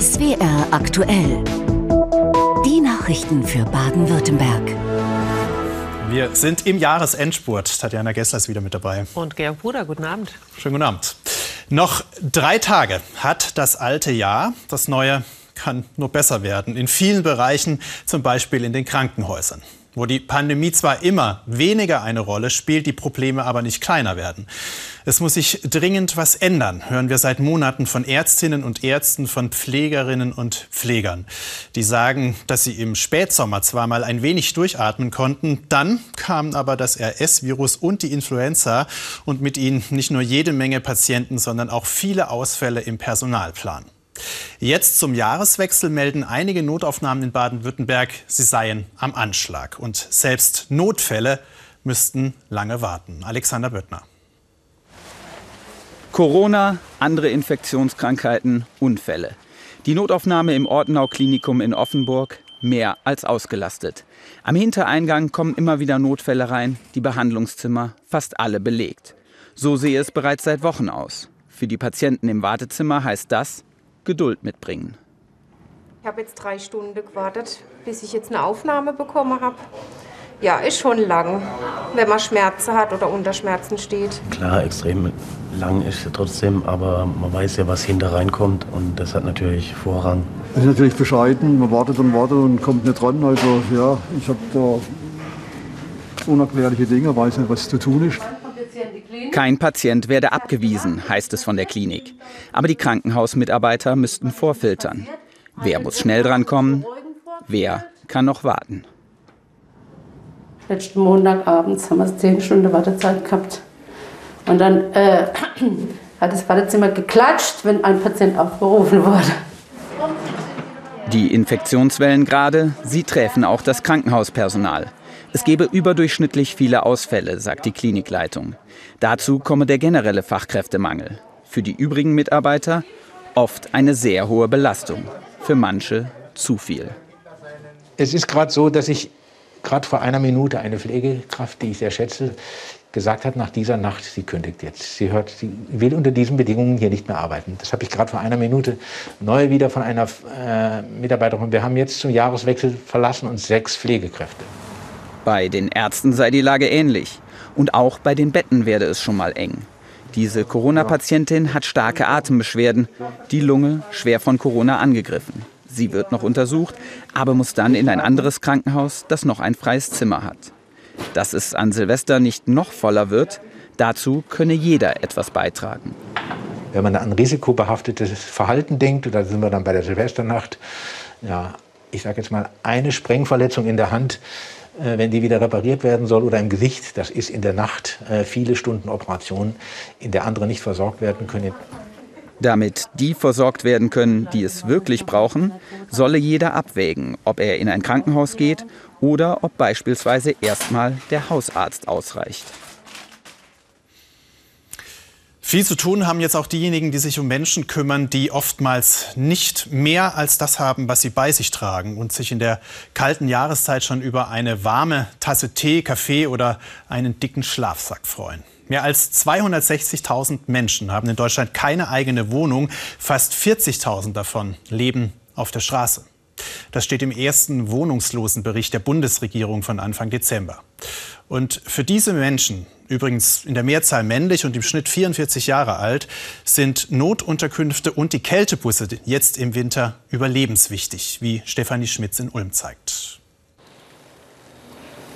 SWR aktuell. Die Nachrichten für Baden-Württemberg. Wir sind im Jahresendspurt. Tatjana Gessler ist wieder mit dabei. Und Georg Bruder, guten Abend. Schönen guten Abend. Noch drei Tage hat das alte Jahr. Das neue kann nur besser werden. In vielen Bereichen, zum Beispiel in den Krankenhäusern wo die Pandemie zwar immer weniger eine Rolle spielt, die Probleme aber nicht kleiner werden. Es muss sich dringend was ändern, hören wir seit Monaten von Ärztinnen und Ärzten, von Pflegerinnen und Pflegern. Die sagen, dass sie im Spätsommer zwar mal ein wenig durchatmen konnten, dann kamen aber das RS-Virus und die Influenza und mit ihnen nicht nur jede Menge Patienten, sondern auch viele Ausfälle im Personalplan. Jetzt zum Jahreswechsel melden einige Notaufnahmen in Baden-Württemberg, sie seien am Anschlag. Und selbst Notfälle müssten lange warten. Alexander Böttner. Corona, andere Infektionskrankheiten, Unfälle. Die Notaufnahme im Ortenau-Klinikum in Offenburg mehr als ausgelastet. Am Hintereingang kommen immer wieder Notfälle rein, die Behandlungszimmer fast alle belegt. So sehe es bereits seit Wochen aus. Für die Patienten im Wartezimmer heißt das Geduld mitbringen. Ich habe jetzt drei Stunden gewartet, bis ich jetzt eine Aufnahme bekommen habe. Ja, ist schon lang, wenn man Schmerzen hat oder unter Schmerzen steht. Klar, extrem lang ist es trotzdem, aber man weiß ja, was hinter reinkommt und das hat natürlich Vorrang. Es ist natürlich bescheiden, man wartet und wartet und kommt nicht dran. Also ja, ich habe da unerklärliche Dinge, weiß nicht, was zu tun ist. Kein Patient werde abgewiesen, heißt es von der Klinik. Aber die Krankenhausmitarbeiter müssten vorfiltern. Wer muss schnell drankommen? Wer kann noch warten? Letzten Montagabends haben wir zehn Stunden Wartezeit gehabt. Und dann äh, hat das Wartezimmer geklatscht, wenn ein Patient aufgerufen wurde. Die Infektionswellen gerade, sie treffen auch das Krankenhauspersonal. Es gebe überdurchschnittlich viele Ausfälle, sagt die Klinikleitung. Dazu komme der generelle Fachkräftemangel. Für die übrigen Mitarbeiter oft eine sehr hohe Belastung. Für manche zu viel. Es ist gerade so, dass ich gerade vor einer Minute eine Pflegekraft, die ich sehr schätze, gesagt hat, nach dieser Nacht, sie kündigt jetzt. Sie, hört, sie will unter diesen Bedingungen hier nicht mehr arbeiten. Das habe ich gerade vor einer Minute neu wieder von einer äh, Mitarbeiterin. Wir haben jetzt zum Jahreswechsel verlassen uns sechs Pflegekräfte. Bei den Ärzten sei die Lage ähnlich. Und auch bei den Betten werde es schon mal eng. Diese Corona-Patientin hat starke Atembeschwerden, die Lunge schwer von Corona angegriffen. Sie wird noch untersucht, aber muss dann in ein anderes Krankenhaus, das noch ein freies Zimmer hat. Dass es an Silvester nicht noch voller wird, dazu könne jeder etwas beitragen. Wenn man an risikobehaftetes Verhalten denkt, da sind wir dann bei der Silvesternacht, ja, ich sage jetzt mal, eine Sprengverletzung in der Hand äh, wenn die wieder repariert werden soll oder im Gesicht, das ist in der Nacht äh, viele Stunden Operation, in der andere nicht versorgt werden können. Damit die versorgt werden können, die es wirklich brauchen, solle jeder abwägen, ob er in ein Krankenhaus geht oder ob beispielsweise erstmal der Hausarzt ausreicht. Viel zu tun haben jetzt auch diejenigen, die sich um Menschen kümmern, die oftmals nicht mehr als das haben, was sie bei sich tragen und sich in der kalten Jahreszeit schon über eine warme Tasse Tee, Kaffee oder einen dicken Schlafsack freuen. Mehr als 260.000 Menschen haben in Deutschland keine eigene Wohnung. Fast 40.000 davon leben auf der Straße. Das steht im ersten Wohnungslosenbericht der Bundesregierung von Anfang Dezember. Und für diese Menschen, übrigens in der Mehrzahl männlich und im Schnitt 44 Jahre alt, sind Notunterkünfte und die Kältebusse jetzt im Winter überlebenswichtig, wie Stefanie Schmitz in Ulm zeigt.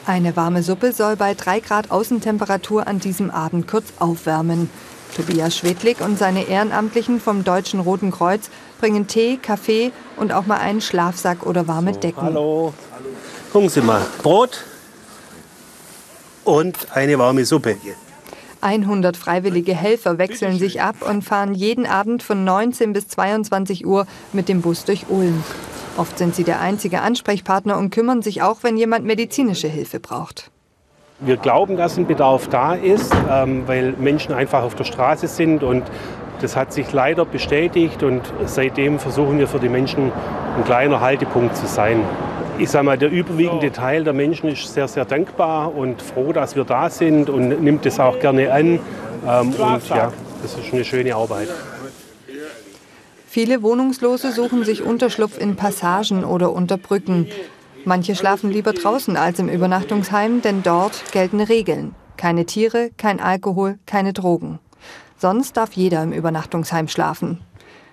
Eine warme Suppe soll bei 3 Grad Außentemperatur an diesem Abend kurz aufwärmen. Tobias Schwedlig und seine Ehrenamtlichen vom Deutschen Roten Kreuz bringen Tee, Kaffee und auch mal einen Schlafsack oder warme Decken. Hallo. Gucken Sie mal, Brot, und eine warme Suppe. 100 freiwillige Helfer wechseln sich ab und fahren jeden Abend von 19 bis 22 Uhr mit dem Bus durch Ulm. Oft sind sie der einzige Ansprechpartner und kümmern sich auch, wenn jemand medizinische Hilfe braucht. Wir glauben, dass ein Bedarf da ist, ähm, weil Menschen einfach auf der Straße sind und das hat sich leider bestätigt und seitdem versuchen wir für die Menschen ein kleiner Haltepunkt zu sein ich sage mal, der überwiegende Teil der Menschen ist sehr, sehr dankbar und froh, dass wir da sind und nimmt es auch gerne an. Ähm, und ja, das ist eine schöne Arbeit. Viele Wohnungslose suchen sich Unterschlupf in Passagen oder unter Brücken. Manche schlafen lieber draußen als im Übernachtungsheim, denn dort gelten Regeln. Keine Tiere, kein Alkohol, keine Drogen. Sonst darf jeder im Übernachtungsheim schlafen.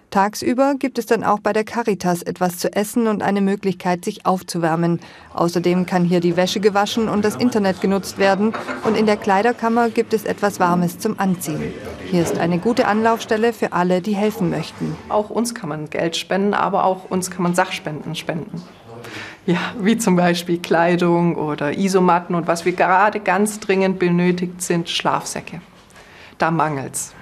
Tagsüber gibt es dann auch bei der Caritas etwas zu essen und eine Möglichkeit, sich aufzuwärmen. Außerdem kann hier die Wäsche gewaschen und das Internet genutzt werden. Und in der Kleiderkammer gibt es etwas Warmes zum Anziehen. Hier ist eine gute Anlaufstelle für alle, die helfen möchten. Auch uns kann man Geld spenden, aber auch uns kann man Sachspenden spenden. Ja, wie zum Beispiel Kleidung oder Isomatten und was wir gerade ganz dringend benötigt sind, Schlafsäcke. Da mangelt's.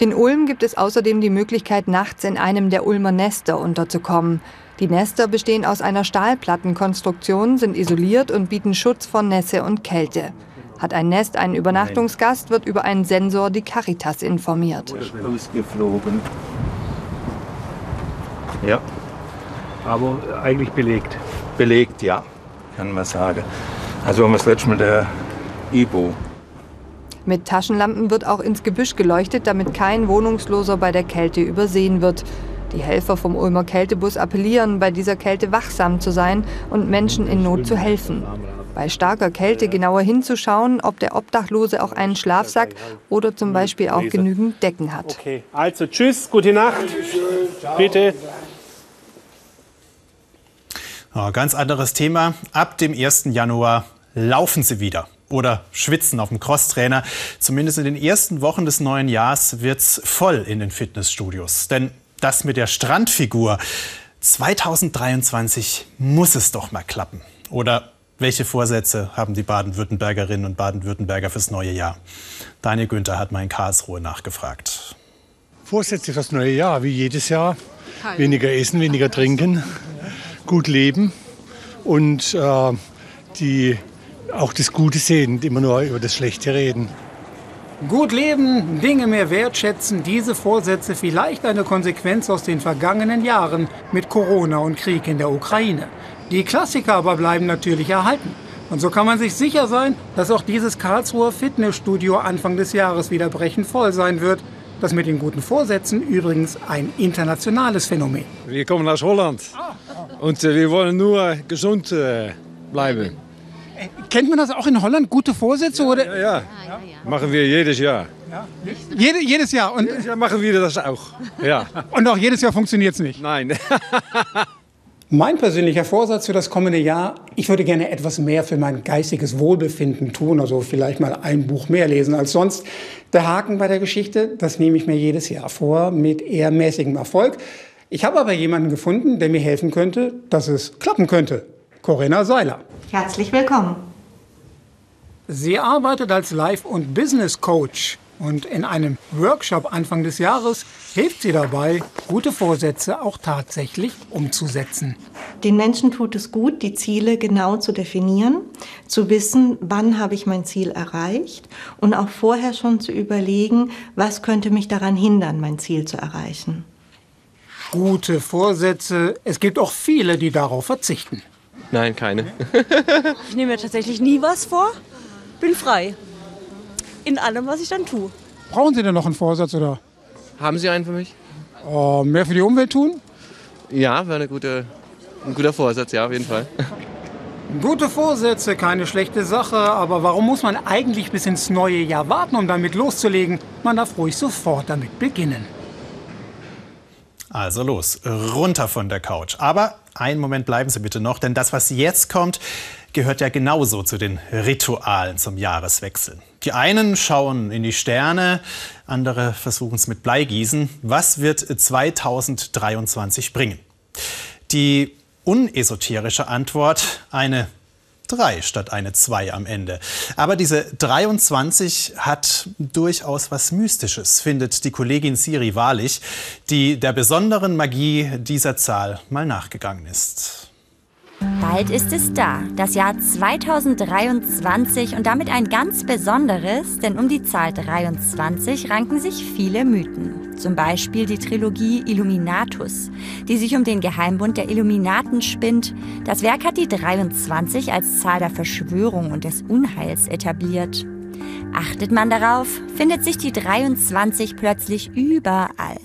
In Ulm gibt es außerdem die Möglichkeit, nachts in einem der Ulmer Nester unterzukommen. Die Nester bestehen aus einer Stahlplattenkonstruktion, sind isoliert und bieten Schutz vor Nässe und Kälte. Hat ein Nest einen Übernachtungsgast, wird über einen Sensor die Caritas informiert. Ausgeflogen. Ja, aber eigentlich belegt. Belegt, ja, kann man sagen. Also haben wir das letzte Mal der Ibo mit Taschenlampen wird auch ins Gebüsch geleuchtet, damit kein Wohnungsloser bei der Kälte übersehen wird. Die Helfer vom Ulmer Kältebus appellieren, bei dieser Kälte wachsam zu sein und Menschen in Not zu helfen. Bei starker Kälte genauer hinzuschauen, ob der Obdachlose auch einen Schlafsack oder zum Beispiel auch genügend Decken hat. Okay, also tschüss, gute Nacht. Bitte. Ja, ganz anderes Thema. Ab dem 1. Januar laufen sie wieder oder schwitzen auf dem Crosstrainer. Zumindest in den ersten Wochen des neuen Jahres wird es voll in den Fitnessstudios. Denn das mit der Strandfigur 2023 muss es doch mal klappen. Oder welche Vorsätze haben die Baden-Württembergerinnen und Baden-Württemberger fürs neue Jahr? Daniel Günther hat mal in Karlsruhe nachgefragt. Vorsätze fürs neue Jahr, wie jedes Jahr. Weniger essen, weniger trinken, gut leben und äh, die auch das Gute sehen, immer nur über das Schlechte reden. Gut leben, Dinge mehr wertschätzen, diese Vorsätze vielleicht eine Konsequenz aus den vergangenen Jahren mit Corona und Krieg in der Ukraine. Die Klassiker aber bleiben natürlich erhalten. Und so kann man sich sicher sein, dass auch dieses Karlsruher Fitnessstudio Anfang des Jahres wieder brechend voll sein wird. Das mit den guten Vorsätzen übrigens ein internationales Phänomen. Wir kommen aus Holland und äh, wir wollen nur gesund äh, bleiben. Kennt man das auch in Holland, gute Vorsätze? Ja, oder? Ja, ja. machen wir jedes Jahr. Ja. Jede, jedes Jahr? Und jedes Jahr machen wir das auch. Ja. Und auch jedes Jahr funktioniert es nicht? Nein. Mein persönlicher Vorsatz für das kommende Jahr, ich würde gerne etwas mehr für mein geistiges Wohlbefinden tun, also vielleicht mal ein Buch mehr lesen als sonst. Der Haken bei der Geschichte, das nehme ich mir jedes Jahr vor, mit eher mäßigem Erfolg. Ich habe aber jemanden gefunden, der mir helfen könnte, dass es klappen könnte. Corinna Seiler. Herzlich willkommen. Sie arbeitet als Life- und Business Coach und in einem Workshop Anfang des Jahres hilft sie dabei, gute Vorsätze auch tatsächlich umzusetzen. Den Menschen tut es gut, die Ziele genau zu definieren, zu wissen, wann habe ich mein Ziel erreicht und auch vorher schon zu überlegen, was könnte mich daran hindern, mein Ziel zu erreichen. Gute Vorsätze, es gibt auch viele, die darauf verzichten. Nein, keine. ich nehme mir tatsächlich nie was vor. Bin frei. In allem, was ich dann tue. Brauchen Sie denn noch einen Vorsatz oder? Haben Sie einen für mich? Uh, mehr für die Umwelt tun? Ja, wäre eine gute, ein guter Vorsatz, ja, auf jeden Fall. Gute Vorsätze, keine schlechte Sache, aber warum muss man eigentlich bis ins neue Jahr warten, um damit loszulegen? Man darf ruhig sofort damit beginnen. Also los, runter von der Couch. Aber einen Moment bleiben Sie bitte noch, denn das, was jetzt kommt, gehört ja genauso zu den Ritualen zum Jahreswechsel. Die einen schauen in die Sterne, andere versuchen es mit Bleigießen. Was wird 2023 bringen? Die unesoterische Antwort, eine 3 statt eine 2 am Ende. Aber diese 23 hat durchaus was Mystisches, findet die Kollegin Siri Wahrlich, die der besonderen Magie dieser Zahl mal nachgegangen ist. Bald ist es da, das Jahr 2023 und damit ein ganz besonderes, denn um die Zahl 23 ranken sich viele Mythen. Zum Beispiel die Trilogie Illuminatus, die sich um den Geheimbund der Illuminaten spinnt. Das Werk hat die 23 als Zahl der Verschwörung und des Unheils etabliert. Achtet man darauf, findet sich die 23 plötzlich überall.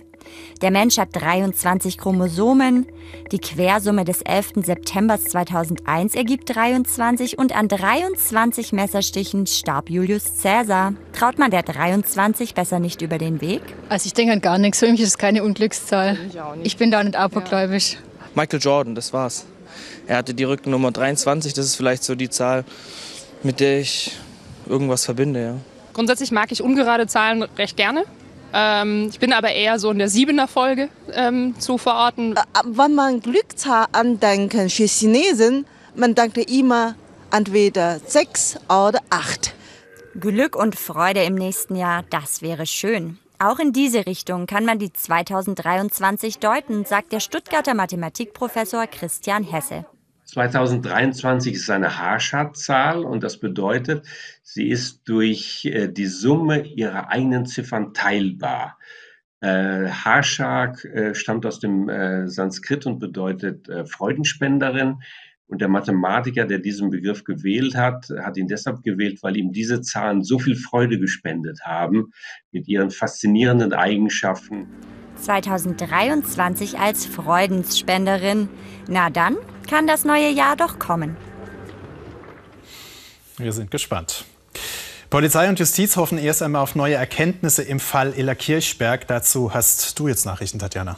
Der Mensch hat 23 Chromosomen. Die Quersumme des 11. September 2001 ergibt 23 und an 23 Messerstichen starb Julius Caesar. Traut man der 23 besser nicht über den Weg? Also ich denke an gar nichts. Für mich ist es keine Unglückszahl. Ich, ich bin da nicht abergläubisch. Michael Jordan, das war's. Er hatte die Rückennummer 23, das ist vielleicht so die Zahl, mit der ich irgendwas verbinde, ja. Grundsätzlich mag ich ungerade Zahlen recht gerne. Ähm, ich bin aber eher so in der siebener Folge ähm, zu verorten. Äh, wenn man Glückszahl andenken für Chinesen, man denkt immer entweder sechs oder acht. Glück und Freude im nächsten Jahr, das wäre schön. Auch in diese Richtung kann man die 2023 deuten, sagt der Stuttgarter Mathematikprofessor Christian Hesse. 2023 ist eine Haarschartzahl und das bedeutet, sie ist durch äh, die Summe ihrer eigenen Ziffern teilbar. Äh, Harshak äh, stammt aus dem äh, Sanskrit und bedeutet äh, Freudenspenderin. Und der Mathematiker, der diesen Begriff gewählt hat, hat ihn deshalb gewählt, weil ihm diese Zahlen so viel Freude gespendet haben mit ihren faszinierenden Eigenschaften. 2023 als Freudensspenderin. Na dann kann das neue Jahr doch kommen. Wir sind gespannt. Polizei und Justiz hoffen erst einmal auf neue Erkenntnisse im Fall Ella Kirchberg. Dazu hast du jetzt Nachrichten, Tatjana.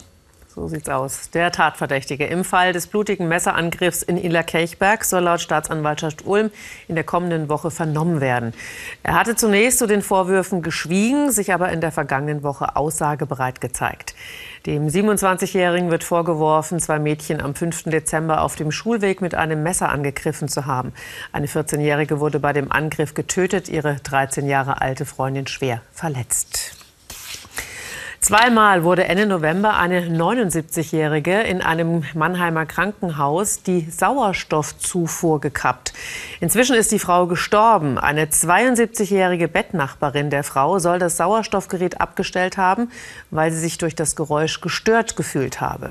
So sieht's aus. Der Tatverdächtige im Fall des blutigen Messerangriffs in Illerkirchberg soll laut Staatsanwaltschaft Ulm in der kommenden Woche vernommen werden. Er hatte zunächst zu den Vorwürfen geschwiegen, sich aber in der vergangenen Woche aussagebereit gezeigt. Dem 27-Jährigen wird vorgeworfen, zwei Mädchen am 5. Dezember auf dem Schulweg mit einem Messer angegriffen zu haben. Eine 14-Jährige wurde bei dem Angriff getötet, ihre 13 Jahre alte Freundin schwer verletzt. Zweimal wurde Ende November eine 79-Jährige in einem Mannheimer Krankenhaus die Sauerstoffzufuhr gekappt. Inzwischen ist die Frau gestorben. Eine 72-jährige Bettnachbarin der Frau soll das Sauerstoffgerät abgestellt haben, weil sie sich durch das Geräusch gestört gefühlt habe.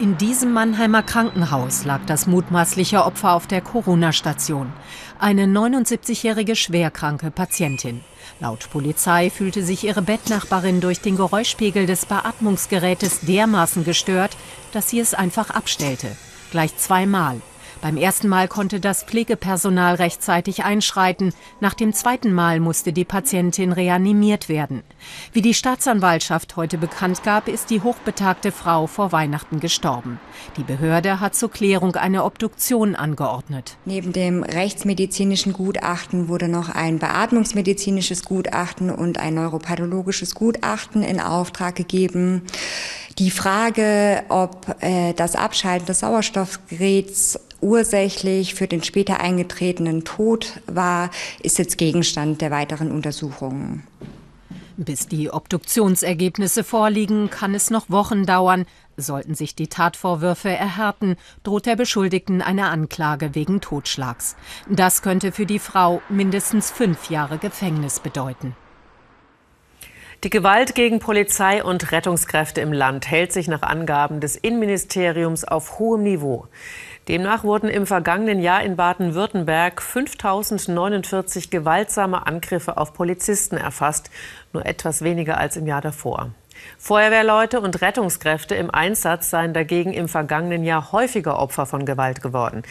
In diesem Mannheimer Krankenhaus lag das mutmaßliche Opfer auf der Corona-Station. Eine 79-jährige schwerkranke Patientin. Laut Polizei fühlte sich ihre Bettnachbarin durch den Geräuschpegel des Beatmungsgerätes dermaßen gestört, dass sie es einfach abstellte. Gleich zweimal. Beim ersten Mal konnte das Pflegepersonal rechtzeitig einschreiten. Nach dem zweiten Mal musste die Patientin reanimiert werden. Wie die Staatsanwaltschaft heute bekannt gab, ist die hochbetagte Frau vor Weihnachten gestorben. Die Behörde hat zur Klärung eine Obduktion angeordnet. Neben dem rechtsmedizinischen Gutachten wurde noch ein beatmungsmedizinisches Gutachten und ein neuropathologisches Gutachten in Auftrag gegeben. Die Frage, ob äh, das Abschalten des Sauerstoffgeräts ursächlich für den später eingetretenen Tod war, ist jetzt Gegenstand der weiteren Untersuchungen. Bis die Obduktionsergebnisse vorliegen, kann es noch Wochen dauern. Sollten sich die Tatvorwürfe erhärten, droht der Beschuldigten eine Anklage wegen Totschlags. Das könnte für die Frau mindestens fünf Jahre Gefängnis bedeuten. Die Gewalt gegen Polizei und Rettungskräfte im Land hält sich nach Angaben des Innenministeriums auf hohem Niveau. Demnach wurden im vergangenen Jahr in Baden-Württemberg 5049 gewaltsame Angriffe auf Polizisten erfasst, nur etwas weniger als im Jahr davor. Feuerwehrleute und Rettungskräfte im Einsatz seien dagegen im vergangenen Jahr häufiger Opfer von Gewalt geworden.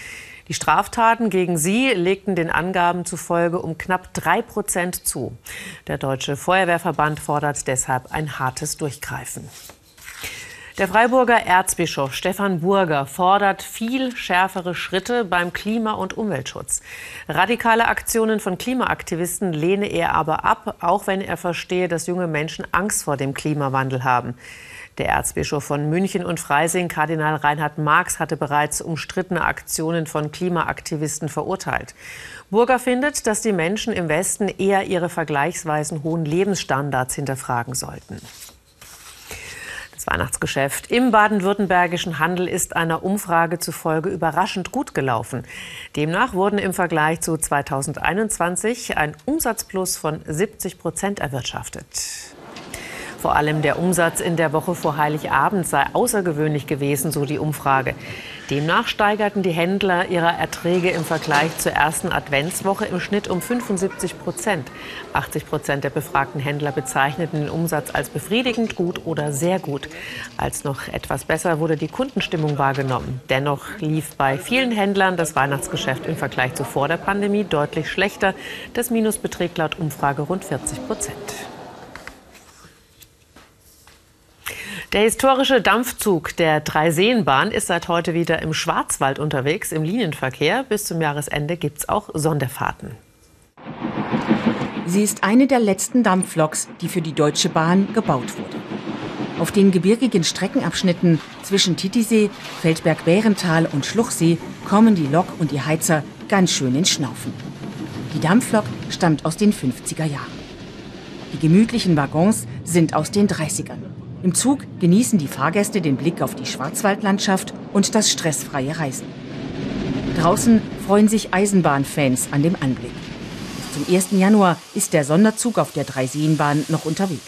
Die Straftaten gegen sie legten den Angaben zufolge um knapp drei Prozent zu. Der Deutsche Feuerwehrverband fordert deshalb ein hartes Durchgreifen. Der Freiburger Erzbischof Stefan Burger fordert viel schärfere Schritte beim Klima- und Umweltschutz. Radikale Aktionen von Klimaaktivisten lehne er aber ab, auch wenn er verstehe, dass junge Menschen Angst vor dem Klimawandel haben. Der Erzbischof von München und Freising, Kardinal Reinhard Marx, hatte bereits umstrittene Aktionen von Klimaaktivisten verurteilt. Burger findet, dass die Menschen im Westen eher ihre vergleichsweise hohen Lebensstandards hinterfragen sollten. Das Weihnachtsgeschäft im baden-württembergischen Handel ist einer Umfrage zufolge überraschend gut gelaufen. Demnach wurden im Vergleich zu 2021 ein Umsatzplus von 70 Prozent erwirtschaftet. Vor allem der Umsatz in der Woche vor Heiligabend sei außergewöhnlich gewesen, so die Umfrage. Demnach steigerten die Händler ihre Erträge im Vergleich zur ersten Adventswoche im Schnitt um 75 Prozent. 80 Prozent der befragten Händler bezeichneten den Umsatz als befriedigend, gut oder sehr gut. Als noch etwas besser wurde die Kundenstimmung wahrgenommen. Dennoch lief bei vielen Händlern das Weihnachtsgeschäft im Vergleich zu vor der Pandemie deutlich schlechter. Das Minus beträgt laut Umfrage rund 40 Prozent. Der historische Dampfzug der Dreiseenbahn ist seit heute wieder im Schwarzwald unterwegs im Linienverkehr. Bis zum Jahresende gibt es auch Sonderfahrten. Sie ist eine der letzten Dampfloks, die für die Deutsche Bahn gebaut wurde. Auf den gebirgigen Streckenabschnitten zwischen Titisee, Feldberg-Bärental und Schluchsee kommen die Lok und die Heizer ganz schön ins Schnaufen. Die Dampflok stammt aus den 50er Jahren. Die gemütlichen Waggons sind aus den 30ern. Im Zug genießen die Fahrgäste den Blick auf die Schwarzwaldlandschaft und das stressfreie Reisen. Draußen freuen sich Eisenbahnfans an dem Anblick. Zum 1. Januar ist der Sonderzug auf der Dreiseenbahn noch unterwegs.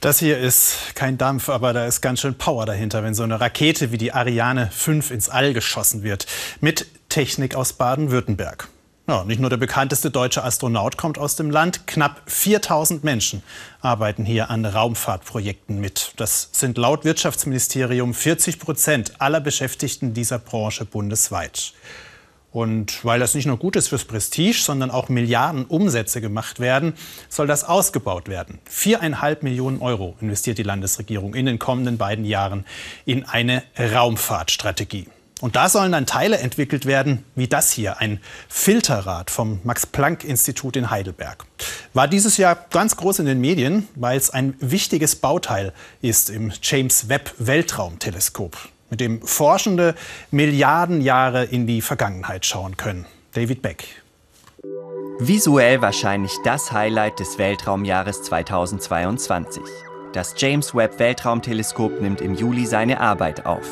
Das hier ist kein Dampf, aber da ist ganz schön Power dahinter, wenn so eine Rakete wie die Ariane 5 ins All geschossen wird. Mit Technik aus Baden-Württemberg. Ja, nicht nur der bekannteste deutsche Astronaut kommt aus dem Land. Knapp 4000 Menschen arbeiten hier an Raumfahrtprojekten mit. Das sind laut Wirtschaftsministerium 40 Prozent aller Beschäftigten dieser Branche bundesweit. Und weil das nicht nur gut ist fürs Prestige, sondern auch Milliarden Umsätze gemacht werden, soll das ausgebaut werden. Viereinhalb Millionen Euro investiert die Landesregierung in den kommenden beiden Jahren in eine Raumfahrtstrategie. Und da sollen dann Teile entwickelt werden, wie das hier, ein Filterrad vom Max-Planck-Institut in Heidelberg. War dieses Jahr ganz groß in den Medien, weil es ein wichtiges Bauteil ist im James Webb Weltraumteleskop, mit dem Forschende Milliarden Jahre in die Vergangenheit schauen können. David Beck. Visuell wahrscheinlich das Highlight des Weltraumjahres 2022. Das James Webb Weltraumteleskop nimmt im Juli seine Arbeit auf.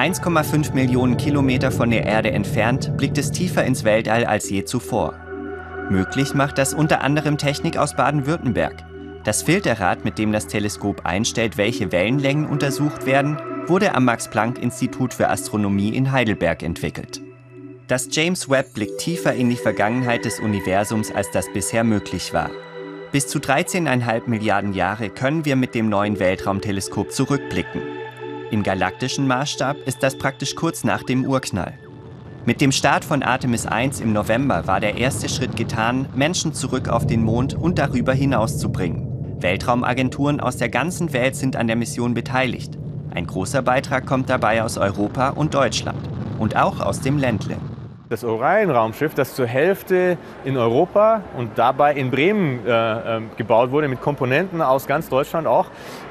1,5 Millionen Kilometer von der Erde entfernt blickt es tiefer ins Weltall als je zuvor. Möglich macht das unter anderem Technik aus Baden-Württemberg. Das Filterrad, mit dem das Teleskop einstellt, welche Wellenlängen untersucht werden, wurde am Max-Planck-Institut für Astronomie in Heidelberg entwickelt. Das James Webb blickt tiefer in die Vergangenheit des Universums, als das bisher möglich war. Bis zu 13,5 Milliarden Jahre können wir mit dem neuen Weltraumteleskop zurückblicken. Im galaktischen Maßstab ist das praktisch kurz nach dem Urknall. Mit dem Start von Artemis 1 im November war der erste Schritt getan, Menschen zurück auf den Mond und darüber hinaus zu bringen. Weltraumagenturen aus der ganzen Welt sind an der Mission beteiligt. Ein großer Beitrag kommt dabei aus Europa und Deutschland und auch aus dem Ländle. Das Orion-Raumschiff, das zur Hälfte in Europa und dabei in Bremen äh, äh, gebaut wurde, mit Komponenten aus ganz Deutschland auch.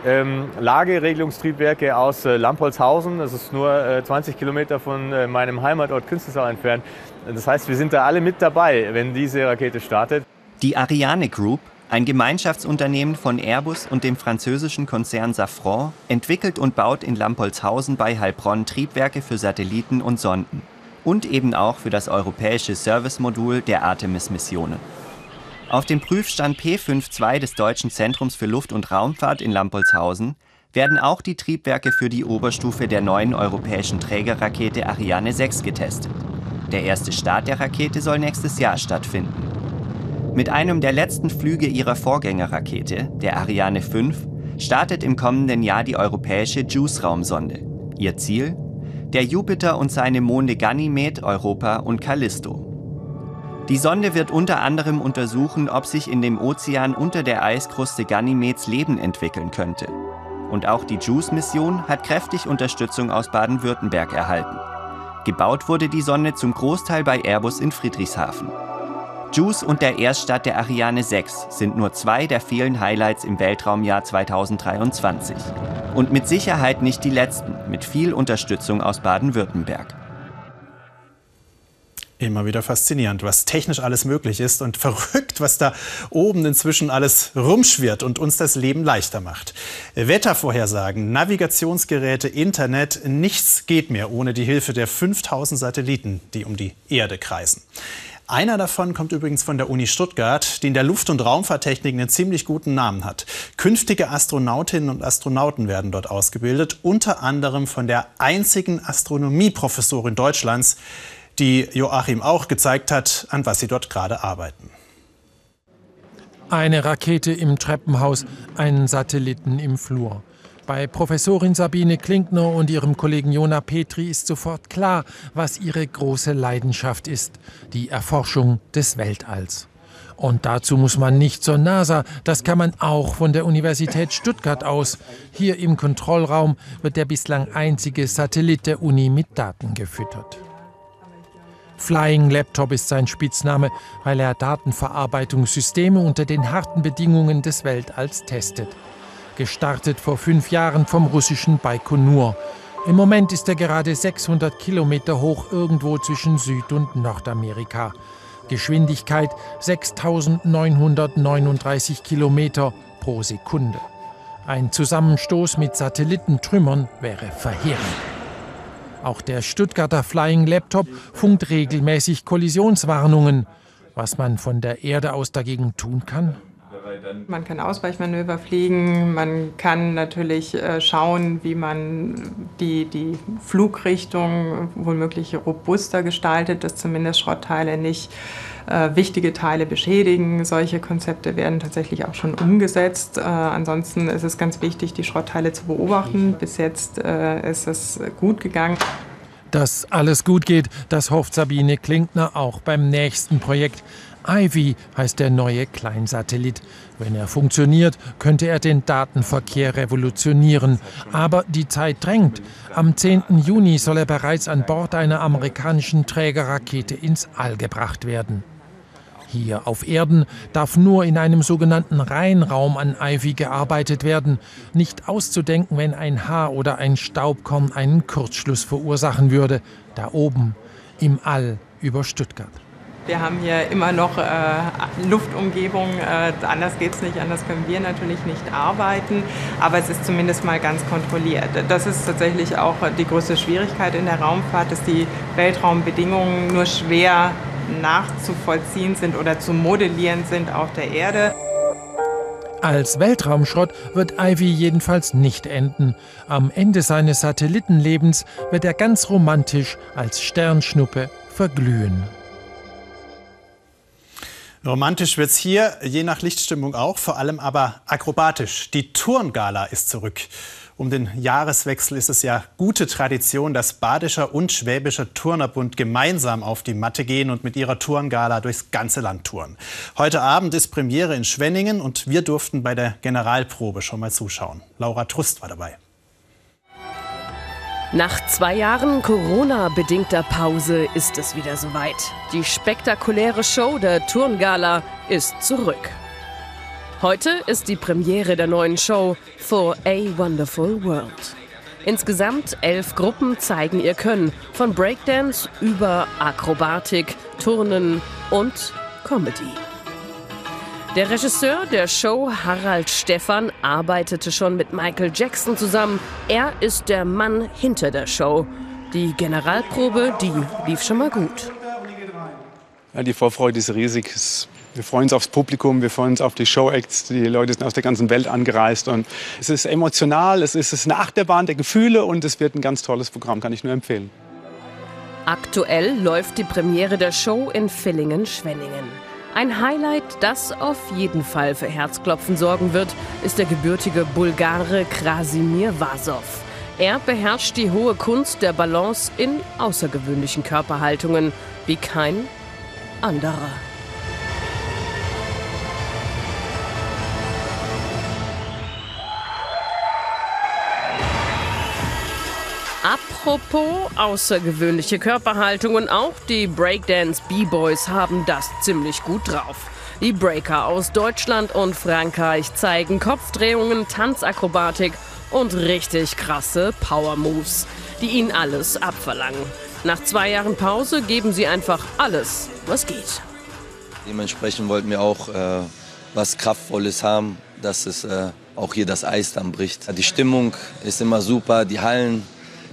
Ähm, Lageregelungstriebwerke aus äh, Lampolzhausen, das ist nur äh, 20 Kilometer von äh, meinem Heimatort Künstelsau entfernt. Das heißt, wir sind da alle mit dabei, wenn diese Rakete startet. Die Ariane Group, ein Gemeinschaftsunternehmen von Airbus und dem französischen Konzern Safran, entwickelt und baut in Lampolzhausen bei Heilbronn Triebwerke für Satelliten und Sonden und eben auch für das europäische Servicemodul der Artemis-Missionen. Auf dem Prüfstand P52 des Deutschen Zentrums für Luft- und Raumfahrt in Lampolzhausen werden auch die Triebwerke für die Oberstufe der neuen europäischen Trägerrakete Ariane 6 getestet. Der erste Start der Rakete soll nächstes Jahr stattfinden. Mit einem der letzten Flüge ihrer Vorgängerrakete, der Ariane 5, startet im kommenden Jahr die europäische JUICE-Raumsonde. Ihr Ziel? Der Jupiter und seine Monde Ganymed, Europa und Callisto. Die Sonde wird unter anderem untersuchen, ob sich in dem Ozean unter der Eiskruste Ganymeds Leben entwickeln könnte. Und auch die JUICE-Mission hat kräftig Unterstützung aus Baden-Württemberg erhalten. Gebaut wurde die Sonde zum Großteil bei Airbus in Friedrichshafen. JUICE und der Erststart der Ariane 6 sind nur zwei der vielen Highlights im Weltraumjahr 2023. Und mit Sicherheit nicht die letzten, mit viel Unterstützung aus Baden-Württemberg. Immer wieder faszinierend, was technisch alles möglich ist und verrückt, was da oben inzwischen alles rumschwirrt und uns das Leben leichter macht. Wettervorhersagen, Navigationsgeräte, Internet, nichts geht mehr ohne die Hilfe der 5000 Satelliten, die um die Erde kreisen. Einer davon kommt übrigens von der Uni Stuttgart, die in der Luft- und Raumfahrttechnik einen ziemlich guten Namen hat. Künftige Astronautinnen und Astronauten werden dort ausgebildet, unter anderem von der einzigen Astronomieprofessorin Deutschlands, die Joachim auch gezeigt hat, an was sie dort gerade arbeiten. Eine Rakete im Treppenhaus, einen Satelliten im Flur. Bei Professorin Sabine Klinkner und ihrem Kollegen Jona Petri ist sofort klar, was ihre große Leidenschaft ist, die Erforschung des Weltalls. Und dazu muss man nicht zur NASA, das kann man auch von der Universität Stuttgart aus. Hier im Kontrollraum wird der bislang einzige Satellit der Uni mit Daten gefüttert. Flying Laptop ist sein Spitzname, weil er Datenverarbeitungssysteme unter den harten Bedingungen des Weltalls testet gestartet vor fünf Jahren vom russischen Baikonur. Im Moment ist er gerade 600 Kilometer hoch irgendwo zwischen Süd- und Nordamerika. Geschwindigkeit 6939 Kilometer pro Sekunde. Ein Zusammenstoß mit Satellitentrümmern wäre verheerend. Auch der Stuttgarter Flying Laptop funkt regelmäßig Kollisionswarnungen. Was man von der Erde aus dagegen tun kann? Man kann Ausweichmanöver fliegen, man kann natürlich äh, schauen, wie man die, die Flugrichtung womöglich robuster gestaltet, dass zumindest Schrottteile nicht äh, wichtige Teile beschädigen. Solche Konzepte werden tatsächlich auch schon umgesetzt. Äh, ansonsten ist es ganz wichtig, die Schrottteile zu beobachten. Bis jetzt äh, ist es gut gegangen. Dass alles gut geht, das hofft Sabine Klinkner auch beim nächsten Projekt. Ivy heißt der neue Kleinsatellit. Wenn er funktioniert, könnte er den Datenverkehr revolutionieren. Aber die Zeit drängt. Am 10. Juni soll er bereits an Bord einer amerikanischen Trägerrakete ins All gebracht werden. Hier auf Erden darf nur in einem sogenannten Reinraum an Ivy gearbeitet werden. Nicht auszudenken, wenn ein Haar oder ein Staubkorn einen Kurzschluss verursachen würde. Da oben, im All über Stuttgart. Wir haben hier immer noch äh, Luftumgebung, äh, anders geht es nicht, anders können wir natürlich nicht arbeiten, aber es ist zumindest mal ganz kontrolliert. Das ist tatsächlich auch die größte Schwierigkeit in der Raumfahrt, dass die Weltraumbedingungen nur schwer nachzuvollziehen sind oder zu modellieren sind auf der Erde. Als Weltraumschrott wird Ivy jedenfalls nicht enden. Am Ende seines Satellitenlebens wird er ganz romantisch als Sternschnuppe verglühen. Romantisch wird es hier, je nach Lichtstimmung auch, vor allem aber akrobatisch. Die Turngala ist zurück. Um den Jahreswechsel ist es ja gute Tradition, dass Badischer und Schwäbischer Turnerbund gemeinsam auf die Matte gehen und mit ihrer Turngala durchs ganze Land touren. Heute Abend ist Premiere in Schwenningen und wir durften bei der Generalprobe schon mal zuschauen. Laura Trust war dabei. Nach zwei Jahren Corona-bedingter Pause ist es wieder soweit. Die spektakuläre Show der Turngala ist zurück. Heute ist die Premiere der neuen Show For a Wonderful World. Insgesamt elf Gruppen zeigen ihr Können, von Breakdance über Akrobatik, Turnen und Comedy. Der Regisseur der Show, Harald Stephan, arbeitete schon mit Michael Jackson zusammen. Er ist der Mann hinter der Show. Die Generalprobe, die lief schon mal gut. Ja, die Vorfreude ist riesig. Wir freuen uns aufs Publikum, wir freuen uns auf die Show-Acts. Die Leute sind aus der ganzen Welt angereist. Und es ist emotional, es ist eine Achterbahn der Gefühle und es wird ein ganz tolles Programm, kann ich nur empfehlen. Aktuell läuft die Premiere der Show in Villingen-Schwenningen. Ein Highlight, das auf jeden Fall für Herzklopfen sorgen wird, ist der gebürtige Bulgare Krasimir Vasov. Er beherrscht die hohe Kunst der Balance in außergewöhnlichen Körperhaltungen wie kein anderer. Apropos außergewöhnliche Körperhaltungen, auch die Breakdance B-Boys haben das ziemlich gut drauf. Die Breaker aus Deutschland und Frankreich zeigen Kopfdrehungen, Tanzakrobatik und richtig krasse Power Moves, die ihnen alles abverlangen. Nach zwei Jahren Pause geben sie einfach alles, was geht. Dementsprechend wollten wir auch äh, was Kraftvolles haben, dass es äh, auch hier das Eis dann bricht. Die Stimmung ist immer super, die Hallen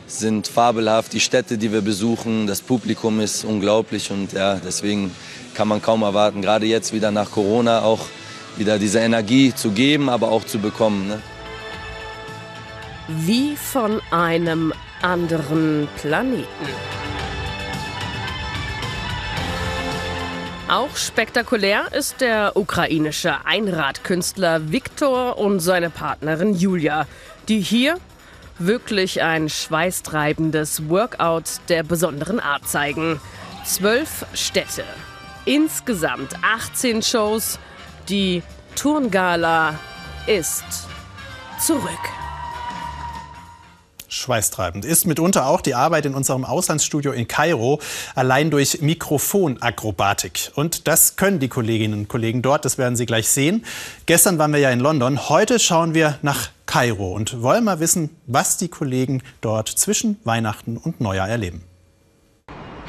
sind fabelhaft. Die Städte, die wir besuchen, das Publikum ist unglaublich und ja, deswegen kann man kaum erwarten, gerade jetzt wieder nach Corona auch wieder diese Energie zu geben, aber auch zu bekommen. Ne? Wie von einem anderen Planeten. Auch spektakulär ist der ukrainische Einradkünstler Viktor und seine Partnerin Julia, die hier wirklich ein schweißtreibendes Workout der besonderen Art zeigen. Zwölf Städte, insgesamt 18 Shows. Die Turngala ist zurück. Schweißtreibend ist mitunter auch die Arbeit in unserem Auslandsstudio in Kairo, allein durch Mikrofonakrobatik. Und das können die Kolleginnen und Kollegen dort, das werden Sie gleich sehen. Gestern waren wir ja in London, heute schauen wir nach Kairo und wollen mal wissen, was die Kollegen dort zwischen Weihnachten und Neujahr erleben.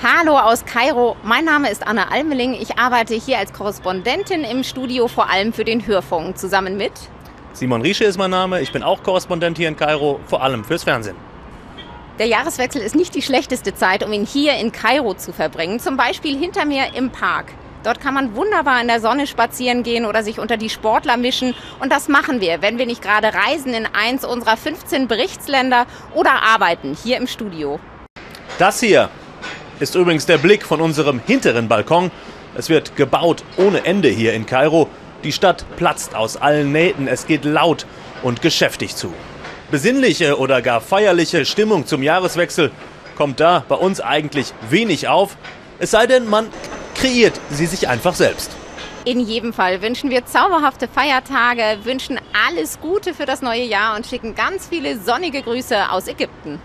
Hallo aus Kairo, mein Name ist Anna Almeling. Ich arbeite hier als Korrespondentin im Studio, vor allem für den Hörfunk, zusammen mit Simon Riesche ist mein Name. Ich bin auch Korrespondent hier in Kairo, vor allem fürs Fernsehen. Der Jahreswechsel ist nicht die schlechteste Zeit, um ihn hier in Kairo zu verbringen. Zum Beispiel hinter mir im Park. Dort kann man wunderbar in der Sonne spazieren gehen oder sich unter die Sportler mischen. Und das machen wir, wenn wir nicht gerade reisen in eins unserer 15 Berichtsländer oder arbeiten hier im Studio. Das hier ist übrigens der Blick von unserem hinteren Balkon. Es wird gebaut ohne Ende hier in Kairo. Die Stadt platzt aus allen Nähten, es geht laut und geschäftig zu. Besinnliche oder gar feierliche Stimmung zum Jahreswechsel kommt da bei uns eigentlich wenig auf, es sei denn, man kreiert sie sich einfach selbst. In jedem Fall wünschen wir zauberhafte Feiertage, wünschen alles Gute für das neue Jahr und schicken ganz viele sonnige Grüße aus Ägypten.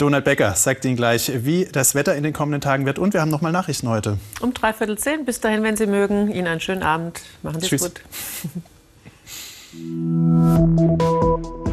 Donald Becker sagt Ihnen gleich, wie das Wetter in den kommenden Tagen wird. Und wir haben noch mal Nachrichten heute. Um dreiviertel zehn. Bis dahin, wenn Sie mögen. Ihnen einen schönen Abend. Machen Sie es gut.